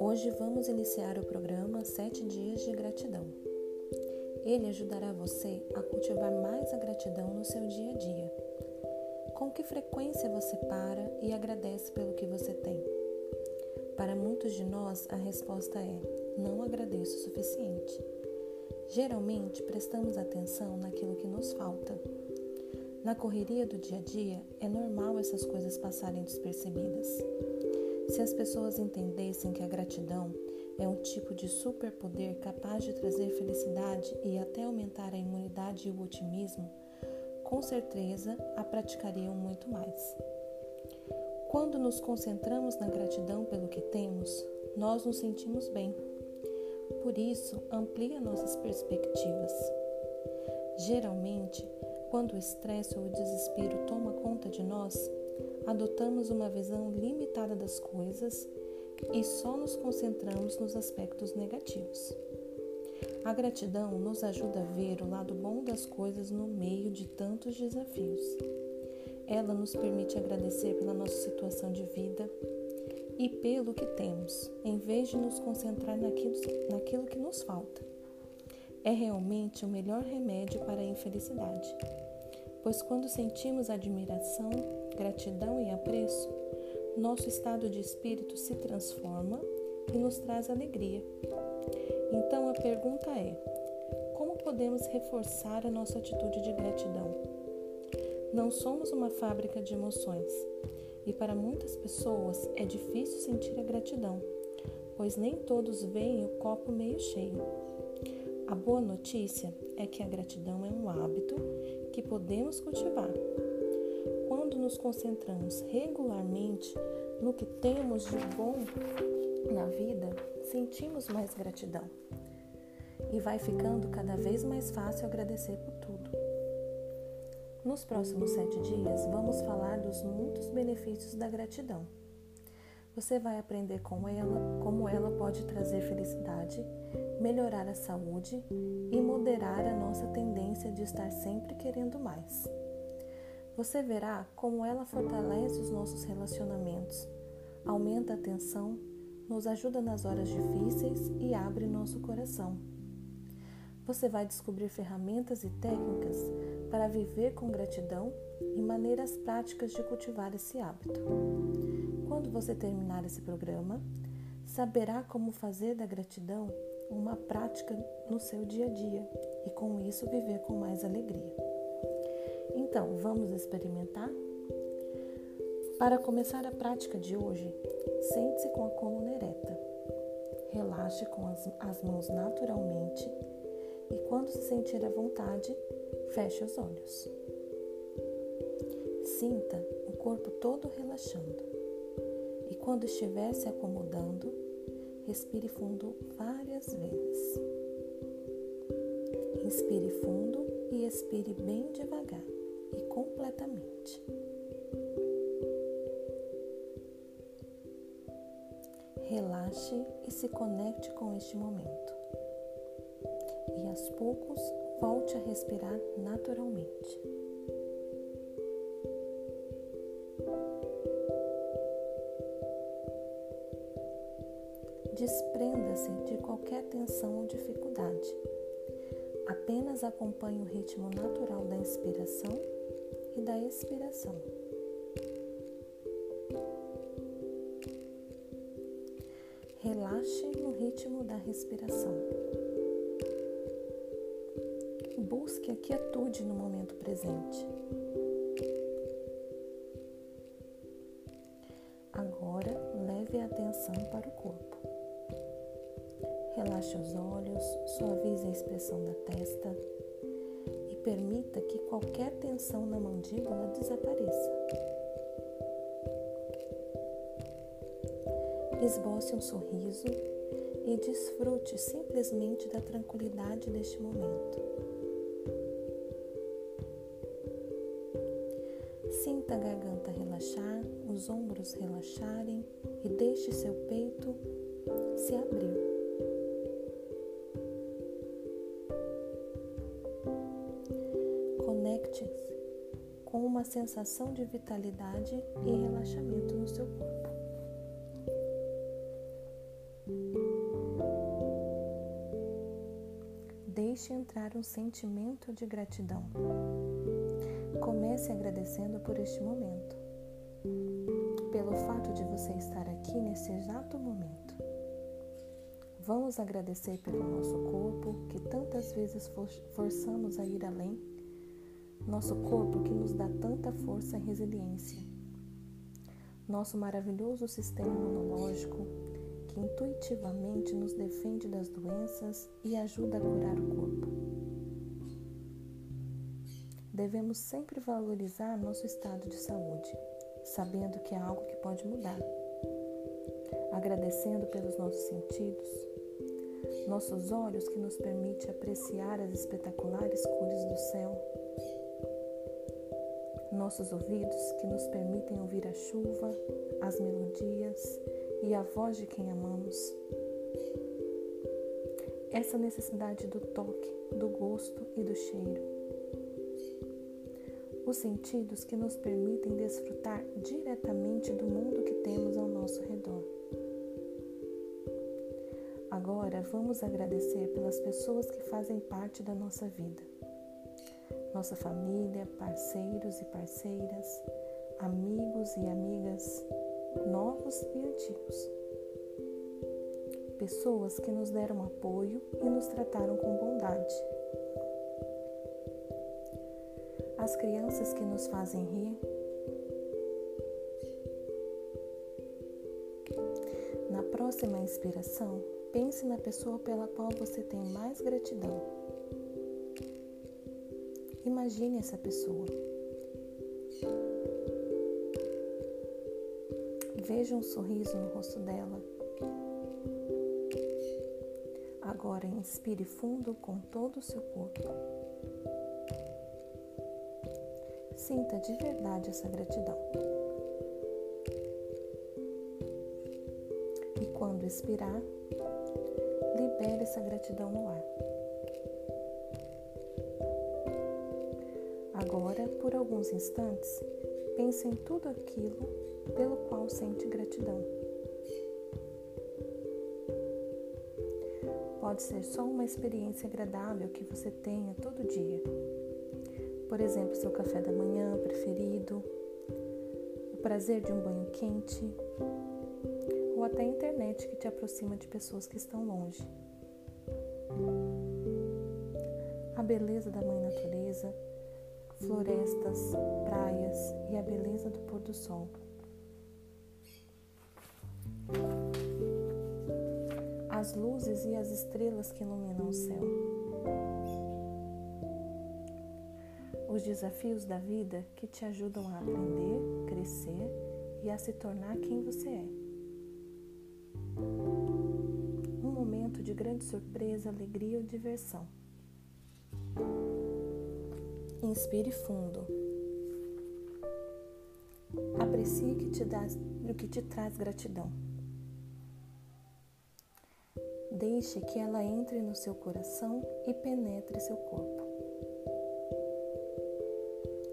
Hoje vamos iniciar o programa Sete Dias de Gratidão. Ele ajudará você a cultivar mais a gratidão no seu dia a dia. Com que frequência você para e agradece pelo que você tem? Para muitos de nós, a resposta é: não agradeço o suficiente. Geralmente, prestamos atenção naquilo que nos falta. Na correria do dia a dia, é normal essas coisas passarem despercebidas. Se as pessoas entendessem que a gratidão é um tipo de superpoder capaz de trazer felicidade e até aumentar a imunidade e o otimismo, com certeza a praticariam muito mais. Quando nos concentramos na gratidão pelo que temos, nós nos sentimos bem. Por isso, amplia nossas perspectivas. Geralmente, quando o estresse ou o desespero toma conta de nós, adotamos uma visão limitada das coisas e só nos concentramos nos aspectos negativos. A gratidão nos ajuda a ver o lado bom das coisas no meio de tantos desafios. Ela nos permite agradecer pela nossa situação de vida e pelo que temos, em vez de nos concentrar naquilo, naquilo que nos falta. É realmente o melhor remédio para a infelicidade, pois quando sentimos admiração, gratidão e apreço, nosso estado de espírito se transforma e nos traz alegria. Então a pergunta é: como podemos reforçar a nossa atitude de gratidão? Não somos uma fábrica de emoções e para muitas pessoas é difícil sentir a gratidão, pois nem todos veem o copo meio cheio. A boa notícia é que a gratidão é um hábito que podemos cultivar quando nos concentramos regularmente no que temos de bom na vida, sentimos mais gratidão. E vai ficando cada vez mais fácil agradecer por tudo. Nos próximos sete dias, vamos falar dos muitos benefícios da gratidão. Você vai aprender com ela, como ela pode trazer felicidade, melhorar a saúde e moderar a nossa tendência de estar sempre querendo mais. Você verá como ela fortalece os nossos relacionamentos, aumenta a tensão, nos ajuda nas horas difíceis e abre nosso coração. Você vai descobrir ferramentas e técnicas para viver com gratidão e maneiras práticas de cultivar esse hábito. Quando você terminar esse programa, saberá como fazer da gratidão uma prática no seu dia a dia e com isso viver com mais alegria. Então, vamos experimentar? Para começar a prática de hoje, sente-se com a coluna ereta. Relaxe com as, as mãos naturalmente e, quando se sentir à vontade, feche os olhos. Sinta o corpo todo relaxando e, quando estiver se acomodando, respire fundo várias vezes. Inspire fundo e expire bem devagar e completamente. Relaxe e se conecte com este momento. E aos poucos volte a respirar naturalmente. Desprenda-se de qualquer tensão ou dificuldade. Apenas acompanhe o ritmo natural da inspiração e da expiração. Relaxe no ritmo da respiração. Busque a quietude no momento presente. Permita que qualquer tensão na mandíbula desapareça. Esboce um sorriso e desfrute simplesmente da tranquilidade deste momento. Sinta a garganta relaxar, os ombros relaxarem e deixe seu peito se abrir. Uma sensação de vitalidade e relaxamento no seu corpo. Deixe entrar um sentimento de gratidão. Comece agradecendo por este momento, pelo fato de você estar aqui nesse exato momento. Vamos agradecer pelo nosso corpo, que tantas vezes forçamos a ir além, nosso corpo que nos dá tanta força e resiliência, nosso maravilhoso sistema imunológico, que intuitivamente nos defende das doenças e ajuda a curar o corpo. Devemos sempre valorizar nosso estado de saúde, sabendo que é algo que pode mudar. Agradecendo pelos nossos sentidos, nossos olhos que nos permite apreciar as espetaculares cores do céu, nossos ouvidos que nos permitem ouvir a chuva, as melodias e a voz de quem amamos. Essa necessidade do toque, do gosto e do cheiro os sentidos que nos permitem desfrutar diretamente do mundo que temos ao nosso redor. Agora vamos agradecer pelas pessoas que fazem parte da nossa vida. Nossa família, parceiros e parceiras, amigos e amigas, novos e antigos. Pessoas que nos deram apoio e nos trataram com bondade as crianças que nos fazem rir. Na próxima inspiração, pense na pessoa pela qual você tem mais gratidão. Imagine essa pessoa. Veja um sorriso no rosto dela. Agora inspire fundo com todo o seu corpo. Sinta de verdade essa gratidão. E quando expirar, libere essa gratidão no ar. Agora, por alguns instantes, pense em tudo aquilo pelo qual sente gratidão. Pode ser só uma experiência agradável que você tenha todo dia por exemplo, seu café da manhã preferido, o prazer de um banho quente, ou até a internet que te aproxima de pessoas que estão longe. A beleza da mãe natureza, florestas, praias e a beleza do pôr do sol. As luzes e as estrelas que iluminam o céu. os desafios da vida que te ajudam a aprender, crescer e a se tornar quem você é. Um momento de grande surpresa, alegria ou diversão. Inspire fundo. Aprecie o que te, dá, o que te traz gratidão. Deixe que ela entre no seu coração e penetre seu corpo.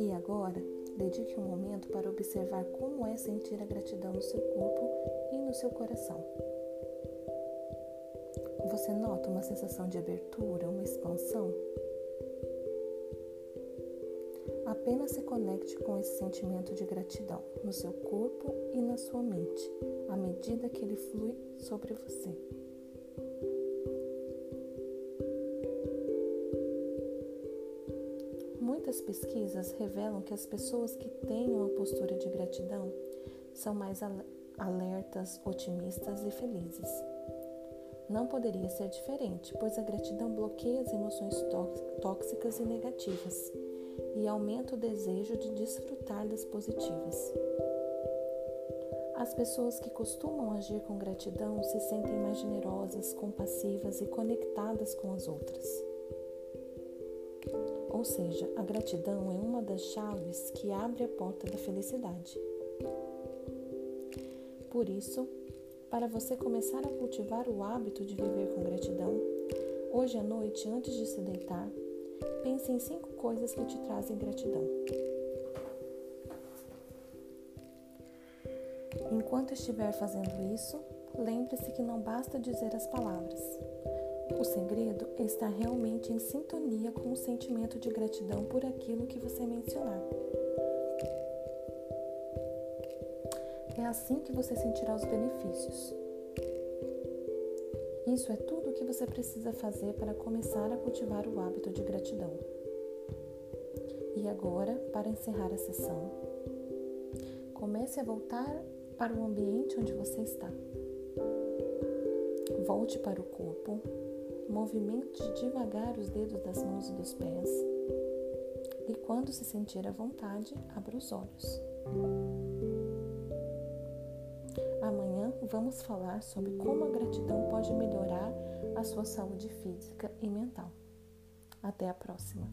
E agora, dedique um momento para observar como é sentir a gratidão no seu corpo e no seu coração. Você nota uma sensação de abertura, uma expansão? Apenas se conecte com esse sentimento de gratidão no seu corpo e na sua mente, à medida que ele flui sobre você. Muitas pesquisas revelam que as pessoas que têm uma postura de gratidão são mais alertas, otimistas e felizes. Não poderia ser diferente, pois a gratidão bloqueia as emoções tóxicas e negativas e aumenta o desejo de desfrutar das positivas. As pessoas que costumam agir com gratidão se sentem mais generosas, compassivas e conectadas com as outras. Ou seja, a gratidão é uma das chaves que abre a porta da felicidade. Por isso, para você começar a cultivar o hábito de viver com gratidão, hoje à noite, antes de se deitar, pense em cinco coisas que te trazem gratidão. Enquanto estiver fazendo isso, lembre-se que não basta dizer as palavras. O segredo é estar realmente em sintonia com o sentimento de gratidão por aquilo que você mencionar. É assim que você sentirá os benefícios. Isso é tudo o que você precisa fazer para começar a cultivar o hábito de gratidão. E agora, para encerrar a sessão, comece a voltar para o ambiente onde você está. Volte para o corpo, movimente devagar os dedos das mãos e dos pés. E quando se sentir à vontade, abra os olhos. Amanhã vamos falar sobre como a gratidão pode melhorar a sua saúde física e mental. Até a próxima!